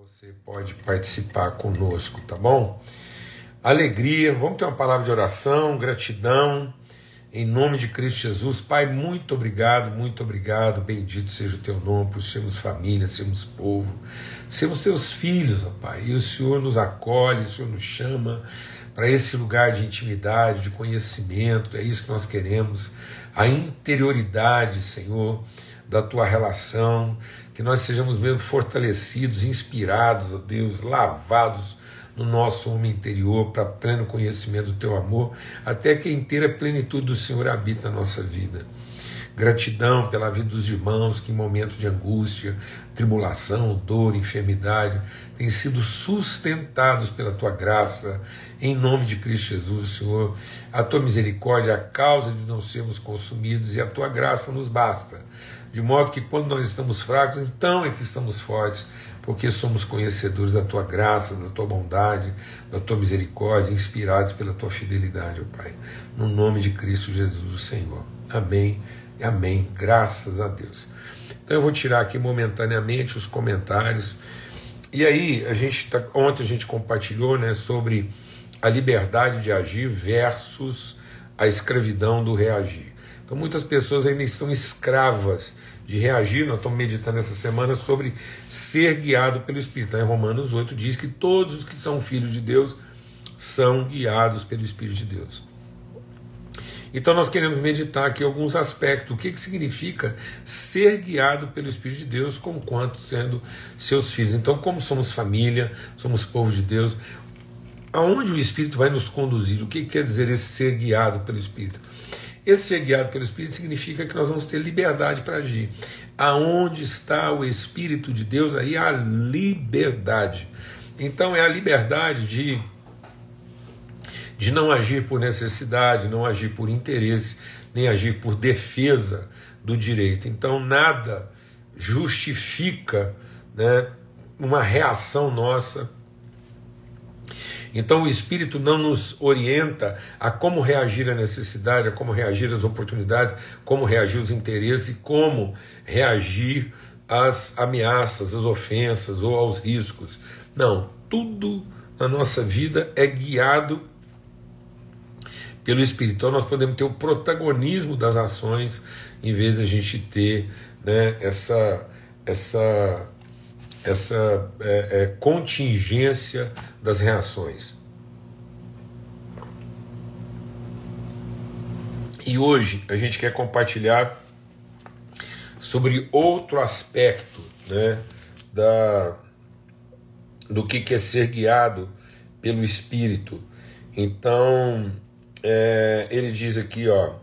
Você pode participar conosco, tá bom? Alegria, vamos ter uma palavra de oração, gratidão, em nome de Cristo Jesus. Pai, muito obrigado, muito obrigado, bendito seja o teu nome, por sermos família, sermos povo, sermos teus filhos, ó Pai, e o Senhor nos acolhe, o Senhor nos chama para esse lugar de intimidade, de conhecimento, é isso que nós queremos, a interioridade, Senhor, da tua relação, que nós sejamos mesmo fortalecidos, inspirados, ó Deus, lavados no nosso homem interior para pleno conhecimento do teu amor, até que a inteira plenitude do Senhor habita a nossa vida. Gratidão pela vida dos irmãos que, em momento de angústia, tribulação, dor, enfermidade, têm sido sustentados pela tua graça, em nome de Cristo Jesus, Senhor. A tua misericórdia é a causa de não sermos consumidos e a tua graça nos basta de modo que quando nós estamos fracos, então é que estamos fortes, porque somos conhecedores da tua graça, da tua bondade, da tua misericórdia, inspirados pela tua fidelidade, ó Pai. No nome de Cristo Jesus, o Senhor. Amém amém. Graças a Deus. Então eu vou tirar aqui momentaneamente os comentários. E aí, a gente tá, ontem a gente compartilhou né, sobre a liberdade de agir versus a escravidão do reagir. Então muitas pessoas ainda estão escravas de reagir. Nós estamos meditando essa semana sobre ser guiado pelo Espírito. Em Romanos 8 diz que todos os que são filhos de Deus são guiados pelo Espírito de Deus. Então nós queremos meditar aqui alguns aspectos. O que, que significa ser guiado pelo Espírito de Deus, como quanto sendo seus filhos. Então, como somos família, somos povo de Deus, aonde o Espírito vai nos conduzir? O que, que quer dizer esse ser guiado pelo Espírito? Esse ser guiado pelo Espírito significa que nós vamos ter liberdade para agir. Aonde está o Espírito de Deus, aí há liberdade. Então é a liberdade de, de não agir por necessidade, não agir por interesse, nem agir por defesa do direito. Então nada justifica né, uma reação nossa então o Espírito não nos orienta a como reagir à necessidade, a como reagir às oportunidades, como reagir aos interesses, como reagir às ameaças, às ofensas ou aos riscos. Não, tudo na nossa vida é guiado pelo Espírito. Então nós podemos ter o protagonismo das ações em vez de a gente ter né, essa, essa essa é, é, contingência das reações. E hoje a gente quer compartilhar sobre outro aspecto né, da, do que é ser guiado pelo Espírito. Então, é, ele diz aqui, ó.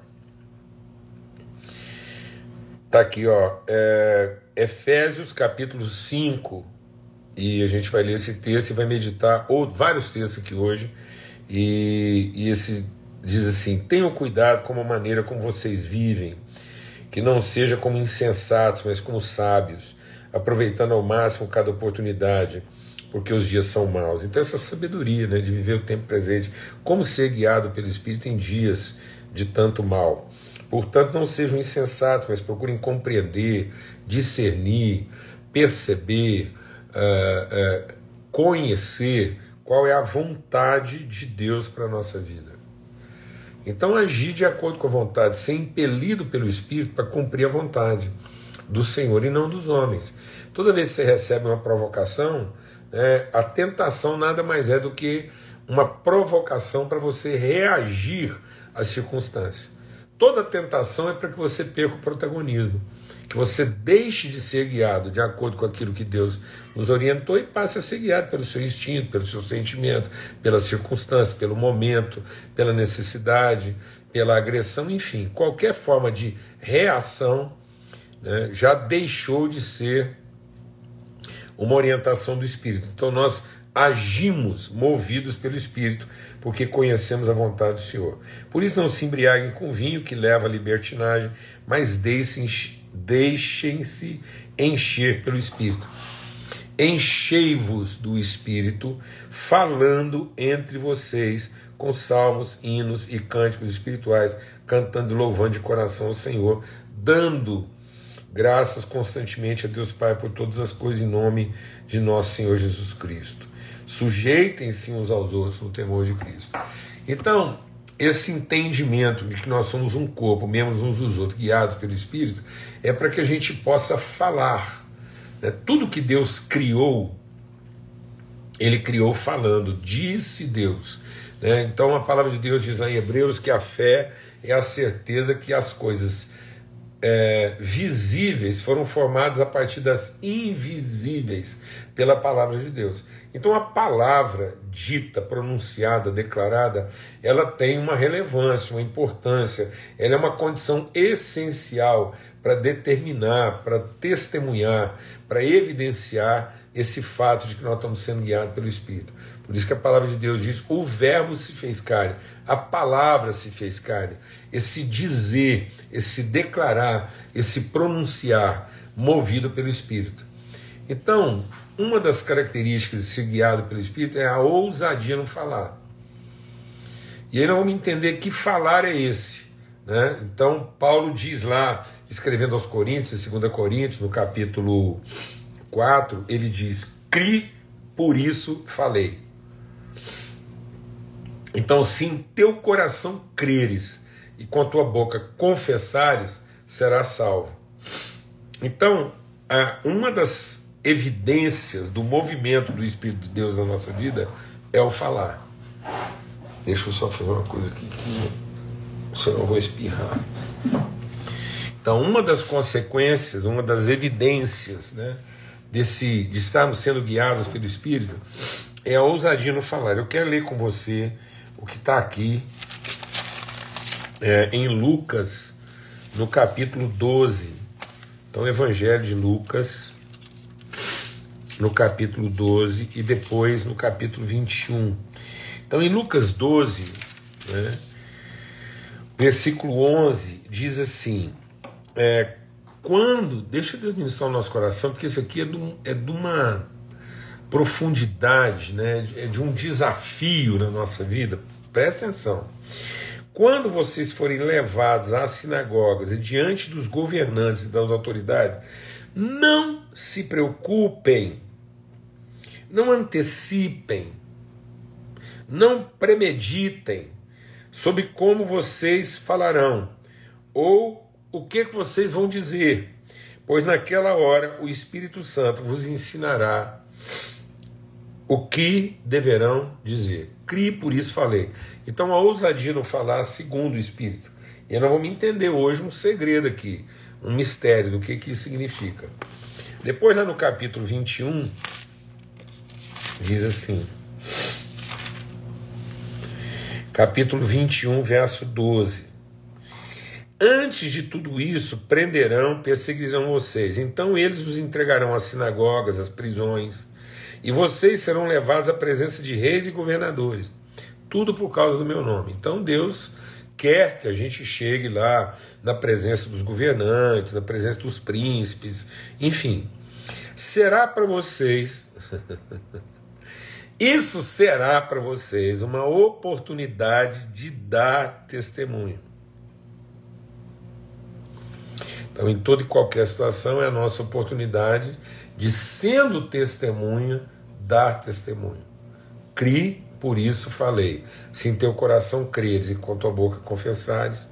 Tá aqui, ó. É, Efésios capítulo 5, e a gente vai ler esse texto e vai meditar ou vários textos aqui hoje, e, e esse diz assim: tenham cuidado com a maneira como vocês vivem, que não seja como insensatos, mas como sábios, aproveitando ao máximo cada oportunidade, porque os dias são maus. Então, essa sabedoria né, de viver o tempo presente, como ser guiado pelo Espírito em dias de tanto mal. Portanto, não sejam insensatos, mas procurem compreender, discernir, perceber, uh, uh, conhecer qual é a vontade de Deus para a nossa vida. Então, agir de acordo com a vontade, ser impelido pelo Espírito para cumprir a vontade do Senhor e não dos homens. Toda vez que você recebe uma provocação, né, a tentação nada mais é do que uma provocação para você reagir às circunstâncias. Toda tentação é para que você perca o protagonismo, que você deixe de ser guiado de acordo com aquilo que Deus nos orientou e passe a ser guiado pelo seu instinto, pelo seu sentimento, pela circunstância, pelo momento, pela necessidade, pela agressão, enfim, qualquer forma de reação né, já deixou de ser uma orientação do Espírito. Então nós agimos movidos pelo Espírito, porque conhecemos a vontade do Senhor. Por isso não se embriaguem com vinho que leva à libertinagem, mas deixem-se encher pelo Espírito. Enchei-vos do Espírito, falando entre vocês com salmos, hinos e cânticos espirituais, cantando e louvando de coração ao Senhor, dando graças constantemente a Deus Pai por todas as coisas em nome de nosso Senhor Jesus Cristo. Sujeitem-se uns aos outros no temor de Cristo. Então, esse entendimento de que nós somos um corpo, membros uns dos outros, guiados pelo Espírito, é para que a gente possa falar. Né? Tudo que Deus criou, Ele criou falando, disse Deus. Né? Então a palavra de Deus diz lá em Hebreus que a fé é a certeza que as coisas é, visíveis foram formadas a partir das invisíveis pela palavra de Deus. Então a palavra dita, pronunciada, declarada, ela tem uma relevância, uma importância, ela é uma condição essencial para determinar, para testemunhar, para evidenciar esse fato de que nós estamos sendo guiados pelo Espírito. Por isso que a palavra de Deus diz: o Verbo se fez carne, a palavra se fez carne. Esse dizer, esse declarar, esse pronunciar, movido pelo Espírito. Então, uma das características de ser guiado pelo Espírito é a ousadia no falar. E aí nós vamos entender que falar é esse. Né? Então, Paulo diz lá, escrevendo aos Coríntios, em 2 Coríntios, no capítulo 4, ele diz: Cri, por isso falei. Então, se em teu coração creres e com a tua boca confessares, serás salvo. Então, uma das evidências do movimento do Espírito de Deus na nossa vida é o falar. Deixa eu só fazer uma coisa aqui que senão eu vou espirrar. Então, uma das consequências, uma das evidências né, desse, de estarmos sendo guiados pelo Espírito é a ousadia no falar. Eu quero ler com você o que está aqui é, em Lucas, no capítulo 12. Então, Evangelho de Lucas, no capítulo 12 e depois no capítulo 21. Então, em Lucas 12, né, versículo 11, diz assim: é, quando, deixa Deus ministrar o nosso coração, porque isso aqui é de, é de uma profundidade, né, é de um desafio na nossa vida. Presta atenção. Quando vocês forem levados às sinagogas e diante dos governantes e das autoridades, não se preocupem não antecipem, não premeditem sobre como vocês falarão ou o que vocês vão dizer, pois naquela hora o Espírito Santo vos ensinará o que deverão dizer. Crie, por isso falei. Então a ousadia no falar segundo o Espírito. E nós vamos entender hoje um segredo aqui, um mistério do que, que isso significa. Depois, lá no capítulo 21, Diz assim, capítulo 21, verso 12. Antes de tudo isso, prenderão, perseguirão vocês. Então eles os entregarão às sinagogas, às prisões, e vocês serão levados à presença de reis e governadores. Tudo por causa do meu nome. Então Deus quer que a gente chegue lá na presença dos governantes, na presença dos príncipes, enfim. Será para vocês Isso será para vocês uma oportunidade de dar testemunho. Então, em toda e qualquer situação, é a nossa oportunidade de, sendo testemunha, dar testemunho. Crie, por isso falei. Se em teu coração creres e com tua boca confessares,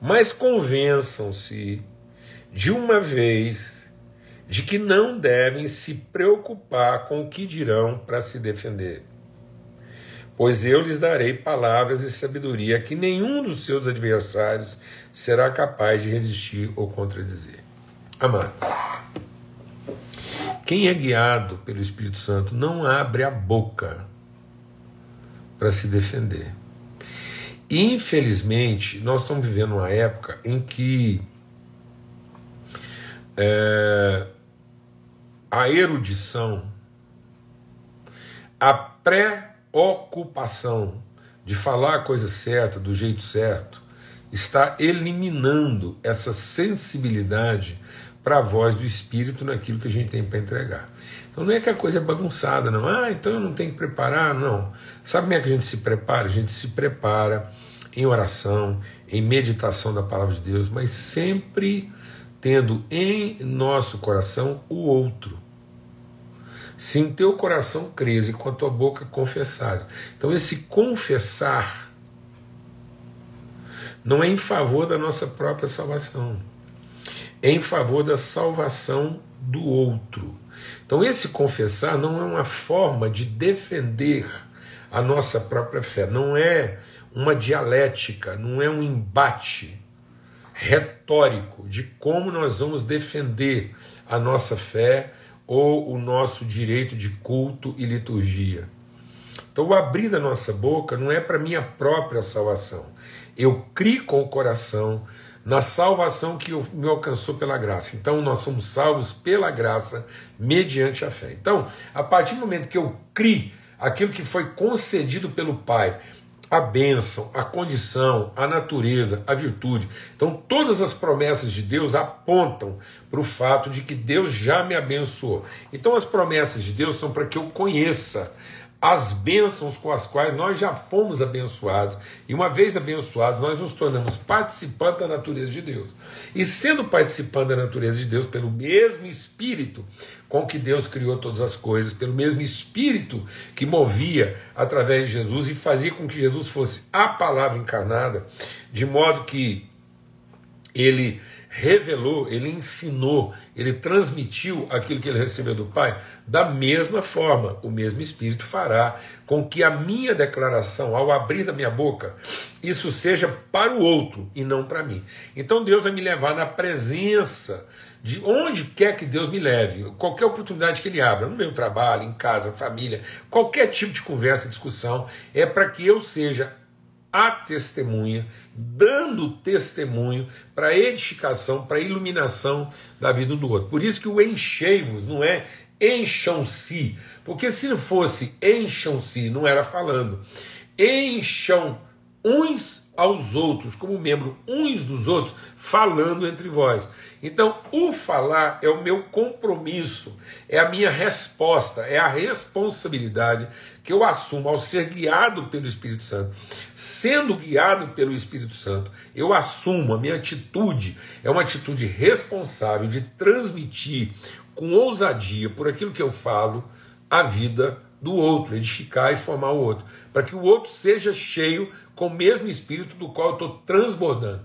mas convençam-se de uma vez de que não devem se preocupar com o que dirão para se defender. Pois eu lhes darei palavras e sabedoria que nenhum dos seus adversários será capaz de resistir ou contradizer. Amados, quem é guiado pelo Espírito Santo não abre a boca para se defender. Infelizmente, nós estamos vivendo uma época em que é, a erudição, a preocupação de falar a coisa certa, do jeito certo, está eliminando essa sensibilidade para a voz do Espírito naquilo que a gente tem para entregar. Então não é que a coisa é bagunçada, não. Ah, então eu não tenho que preparar, não. Sabe como é que a gente se prepara? A gente se prepara em oração, em meditação da palavra de Deus, mas sempre tendo em nosso coração o outro. Se em teu coração crês e com a tua boca confessar. Então, esse confessar não é em favor da nossa própria salvação, é em favor da salvação do outro. Então, esse confessar não é uma forma de defender a nossa própria fé, não é uma dialética, não é um embate retórico de como nós vamos defender a nossa fé ou o nosso direito de culto e liturgia. Então, o abrir da nossa boca não é para minha própria salvação. Eu crio com o coração na salvação que me alcançou pela graça. Então, nós somos salvos pela graça mediante a fé. Então, a partir do momento que eu crio aquilo que foi concedido pelo Pai, a bênção, a condição, a natureza, a virtude. Então, todas as promessas de Deus apontam para o fato de que Deus já me abençoou. Então, as promessas de Deus são para que eu conheça as bênçãos com as quais nós já fomos abençoados. E uma vez abençoados, nós nos tornamos participantes da natureza de Deus. E sendo participante da natureza de Deus pelo mesmo Espírito com que Deus criou todas as coisas, pelo mesmo Espírito que movia através de Jesus e fazia com que Jesus fosse a palavra encarnada, de modo que ele revelou, ele ensinou, ele transmitiu aquilo que ele recebeu do Pai, da mesma forma, o mesmo Espírito fará com que a minha declaração, ao abrir da minha boca, isso seja para o outro e não para mim. Então Deus vai me levar na presença de onde quer que Deus me leve, qualquer oportunidade que Ele abra, no meu trabalho, em casa, família, qualquer tipo de conversa, discussão, é para que eu seja a testemunha, dando testemunho para edificação, para iluminação da vida do outro. Por isso que o enchei-vos não é encham-se, porque se não fosse encham-se, não era falando. Encham uns aos outros, como membro uns dos outros, falando entre vós. Então, o falar é o meu compromisso, é a minha resposta, é a responsabilidade que eu assumo ao ser guiado pelo Espírito Santo. Sendo guiado pelo Espírito Santo, eu assumo a minha atitude, é uma atitude responsável de transmitir com ousadia por aquilo que eu falo a vida do outro, edificar e formar o outro, para que o outro seja cheio com o mesmo espírito do qual eu estou transbordando.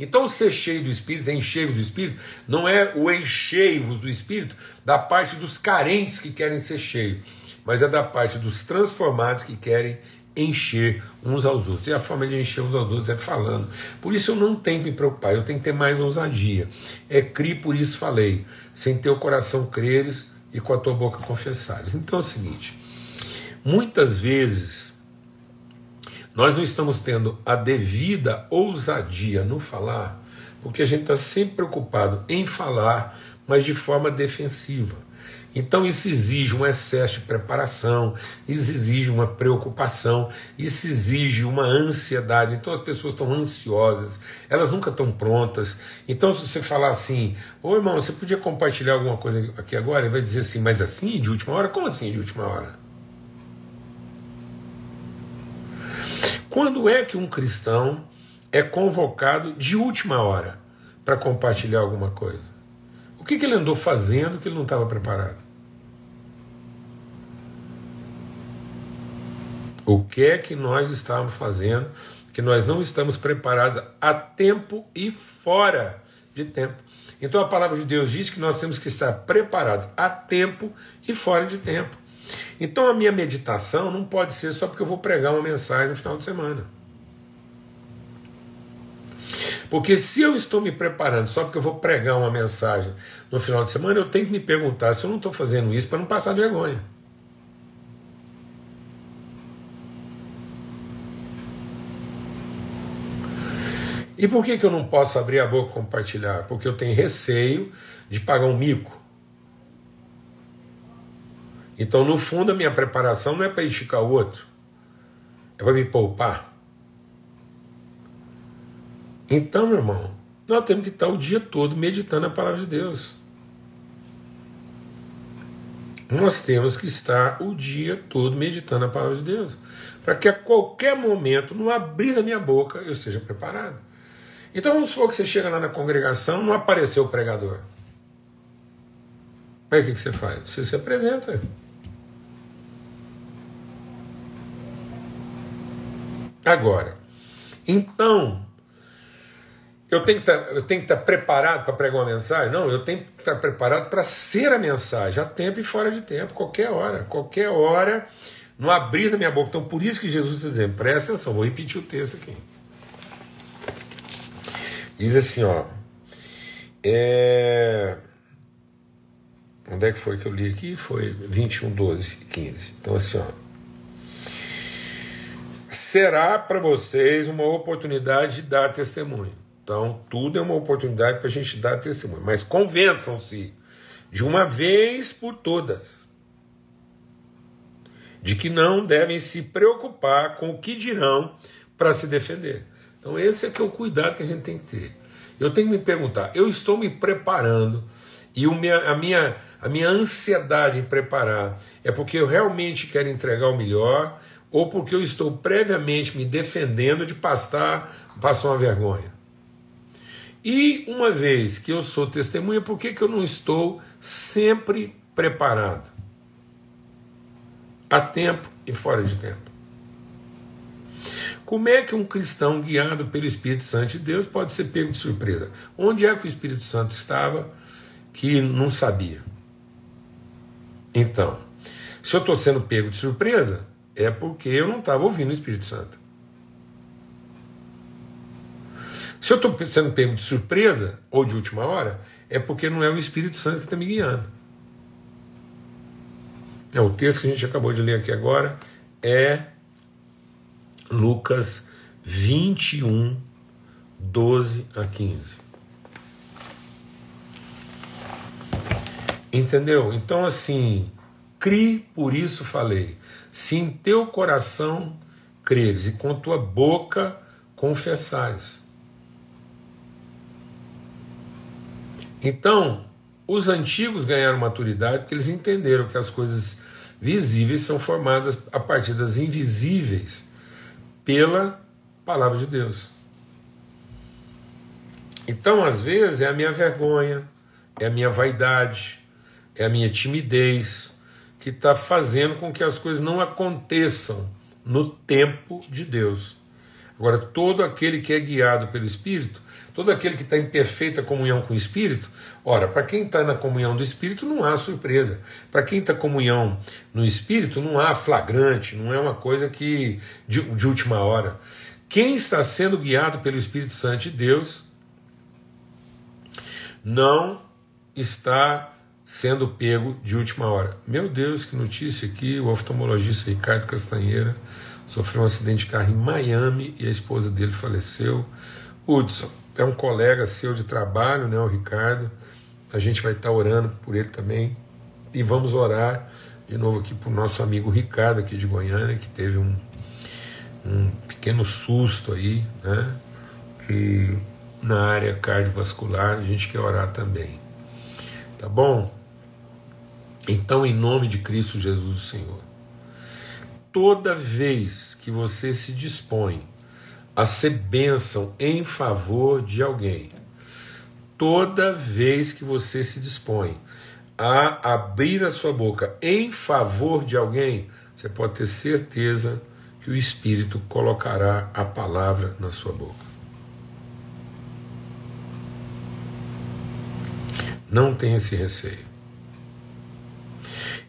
Então, ser cheio do espírito, encher do espírito, não é o encher-vos do espírito da parte dos carentes que querem ser cheios, mas é da parte dos transformados que querem encher uns aos outros. E a forma de encher uns aos outros é falando. Por isso eu não tenho que me preocupar, eu tenho que ter mais ousadia. É cri, por isso falei. Sem teu coração creres e com a tua boca confessares. Então é o seguinte: muitas vezes nós não estamos tendo a devida ousadia no falar, porque a gente está sempre preocupado em falar, mas de forma defensiva. Então isso exige um excesso de preparação, isso exige uma preocupação, isso exige uma ansiedade. Então as pessoas estão ansiosas, elas nunca estão prontas. Então se você falar assim, ô irmão, você podia compartilhar alguma coisa aqui agora? Ele vai dizer assim, mas assim, de última hora? Como assim de última hora? Quando é que um cristão é convocado de última hora para compartilhar alguma coisa? O que, que ele andou fazendo que ele não estava preparado? O que é que nós estávamos fazendo que nós não estamos preparados a tempo e fora de tempo? Então a palavra de Deus diz que nós temos que estar preparados a tempo e fora de tempo. Então a minha meditação não pode ser só porque eu vou pregar uma mensagem no final de semana. Porque se eu estou me preparando só porque eu vou pregar uma mensagem no final de semana, eu tenho que me perguntar se eu não estou fazendo isso para não passar vergonha. E por que, que eu não posso abrir a boca e compartilhar? Porque eu tenho receio de pagar um mico. Então, no fundo, a minha preparação não é para edificar o outro, é para me poupar. Então, meu irmão, nós temos que estar o dia todo meditando a palavra de Deus. Nós temos que estar o dia todo meditando a palavra de Deus, para que a qualquer momento, no abrir da minha boca, eu esteja preparado. Então vamos supor que você chega lá na congregação, não apareceu o pregador. Aí o que, que você faz? Você se apresenta. Agora, então, eu tenho que tá, estar tá preparado para pregar uma mensagem? Não, eu tenho que estar preparado para ser a mensagem, a tempo e fora de tempo, qualquer hora, qualquer hora, no abrir da minha boca. Então, por isso que Jesus está dizendo, presta atenção, vou repetir o texto aqui. Diz assim, ó. É... Onde é que foi que eu li aqui? Foi 21, 12, 15. Então, assim, ó será para vocês uma oportunidade de dar testemunho. Então, tudo é uma oportunidade para a gente dar testemunho. Mas convençam-se de uma vez por todas de que não devem se preocupar com o que dirão para se defender. Então, esse é que é o cuidado que a gente tem que ter. Eu tenho que me perguntar: eu estou me preparando e minha, a, minha, a minha ansiedade em preparar é porque eu realmente quero entregar o melhor ou porque eu estou previamente me defendendo de passar, passar uma vergonha. E uma vez que eu sou testemunha, por que, que eu não estou sempre preparado? A tempo e fora de tempo. Como é que um cristão guiado pelo Espírito Santo de Deus pode ser pego de surpresa? Onde é que o Espírito Santo estava que não sabia? Então, se eu estou sendo pego de surpresa, é porque eu não estava ouvindo o Espírito Santo. Se eu estou sendo pego de surpresa ou de última hora, é porque não é o Espírito Santo que está me guiando. É o texto que a gente acabou de ler aqui agora é Lucas 21, 12 a 15. Entendeu? Então, assim, cri, por isso falei. Se em teu coração creres e com tua boca confessares. Então, os antigos ganharam maturidade porque eles entenderam que as coisas visíveis são formadas a partir das invisíveis pela palavra de Deus. Então, às vezes, é a minha vergonha, é a minha vaidade, é a minha timidez, que está fazendo com que as coisas não aconteçam no tempo de Deus. Agora, todo aquele que é guiado pelo Espírito, todo aquele que está em perfeita comunhão com o Espírito, ora, para quem está na comunhão do Espírito não há surpresa. Para quem está comunhão no Espírito não há flagrante, não é uma coisa que de, de última hora. Quem está sendo guiado pelo Espírito Santo de Deus não está sendo pego de última hora. Meu Deus, que notícia aqui! O oftalmologista Ricardo Castanheira sofreu um acidente de carro em Miami e a esposa dele faleceu. Hudson é um colega seu de trabalho, né, o Ricardo. A gente vai estar orando por ele também. E vamos orar de novo aqui para o nosso amigo Ricardo, aqui de Goiânia, que teve um, um pequeno susto aí, né? E na área cardiovascular a gente quer orar também. Tá bom? Então, em nome de Cristo Jesus, o Senhor, toda vez que você se dispõe a ser bênção em favor de alguém, toda vez que você se dispõe a abrir a sua boca em favor de alguém, você pode ter certeza que o Espírito colocará a palavra na sua boca. Não tenha esse receio.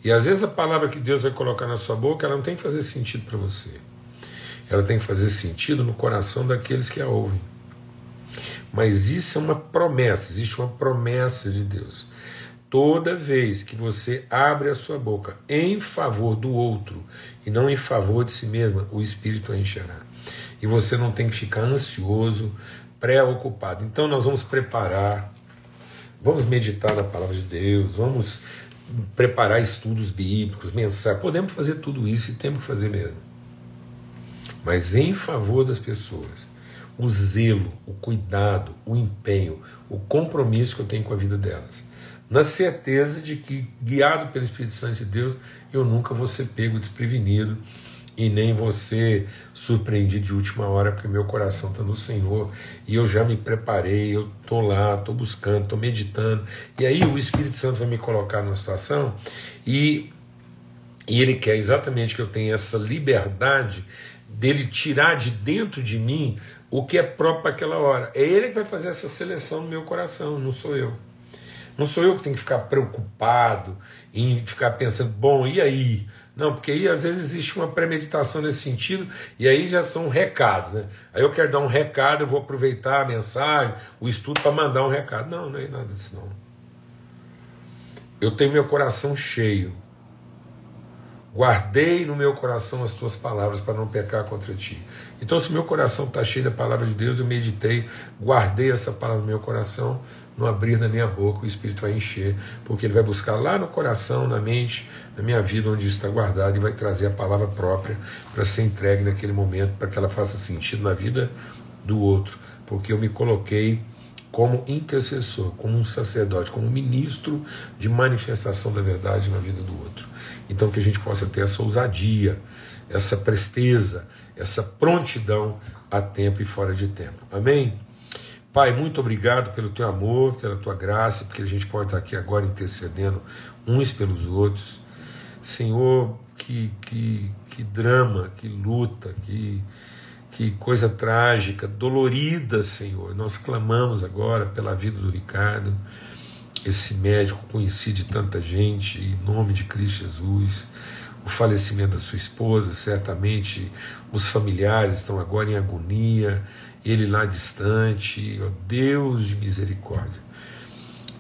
E às vezes a palavra que Deus vai colocar na sua boca, ela não tem que fazer sentido para você. Ela tem que fazer sentido no coração daqueles que a ouvem. Mas isso é uma promessa, existe uma promessa de Deus. Toda vez que você abre a sua boca em favor do outro e não em favor de si mesma, o Espírito a encherá. E você não tem que ficar ansioso, preocupado. Então nós vamos preparar Vamos meditar na palavra de Deus, vamos preparar estudos bíblicos, mensagens. Podemos fazer tudo isso e temos que fazer mesmo. Mas em favor das pessoas, o zelo, o cuidado, o empenho, o compromisso que eu tenho com a vida delas. Na certeza de que, guiado pelo Espírito Santo de Deus, eu nunca vou ser pego desprevenido e nem você surpreendido de última hora, porque meu coração está no Senhor e eu já me preparei, eu estou lá, estou buscando, estou meditando. E aí o Espírito Santo vai me colocar numa situação e, e ele quer exatamente que eu tenha essa liberdade dele tirar de dentro de mim o que é próprio para aquela hora. É ele que vai fazer essa seleção no meu coração, não sou eu. Não sou eu que tenho que ficar preocupado em ficar pensando, bom, e aí? Não, porque aí às vezes existe uma premeditação nesse sentido, e aí já são recados, né? Aí eu quero dar um recado, eu vou aproveitar a mensagem, o estudo para mandar um recado. Não, não é nada disso não. Eu tenho meu coração cheio. Guardei no meu coração as tuas palavras para não pecar contra ti. Então, se meu coração está cheio da palavra de Deus, eu meditei, guardei essa palavra no meu coração, no abrir da minha boca, o Espírito vai encher, porque ele vai buscar lá no coração, na mente, na minha vida, onde está guardado, e vai trazer a palavra própria para ser entregue naquele momento, para que ela faça sentido na vida do outro, porque eu me coloquei como intercessor, como um sacerdote, como um ministro de manifestação da verdade na vida do outro. Então, que a gente possa ter essa ousadia, essa presteza, essa prontidão a tempo e fora de tempo. Amém? Pai, muito obrigado pelo teu amor, pela tua graça, porque a gente pode estar aqui agora intercedendo uns pelos outros. Senhor, que, que, que drama, que luta, que, que coisa trágica, dolorida, Senhor. Nós clamamos agora pela vida do Ricardo, esse médico conhecido de tanta gente, em nome de Cristo Jesus. O falecimento da sua esposa, certamente os familiares estão agora em agonia ele lá distante, ó Deus de misericórdia,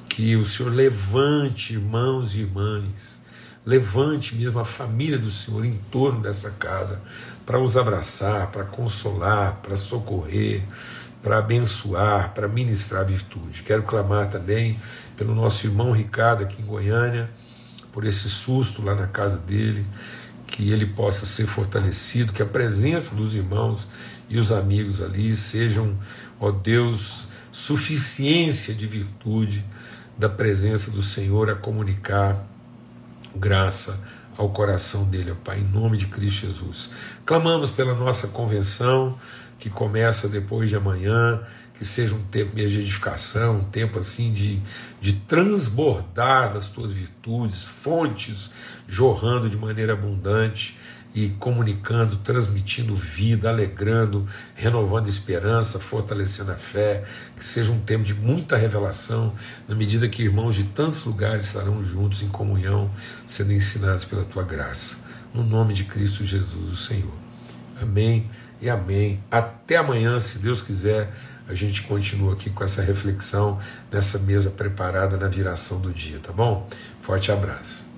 que o Senhor levante irmãos e irmãs, levante mesmo a família do Senhor em torno dessa casa, para os abraçar, para consolar, para socorrer, para abençoar, para ministrar virtude. Quero clamar também pelo nosso irmão Ricardo aqui em Goiânia, por esse susto lá na casa dele, que ele possa ser fortalecido, que a presença dos irmãos e os amigos ali sejam, ó Deus, suficiência de virtude da presença do Senhor a comunicar graça ao coração dele, ó Pai, em nome de Cristo Jesus. Clamamos pela nossa convenção, que começa depois de amanhã, que seja um tempo mesmo de edificação, um tempo assim de, de transbordar das tuas virtudes, fontes jorrando de maneira abundante e comunicando, transmitindo vida, alegrando, renovando esperança, fortalecendo a fé, que seja um tempo de muita revelação, na medida que irmãos de tantos lugares estarão juntos em comunhão, sendo ensinados pela tua graça. No nome de Cristo Jesus, o Senhor. Amém e amém. Até amanhã, se Deus quiser, a gente continua aqui com essa reflexão nessa mesa preparada na viração do dia, tá bom? Forte abraço.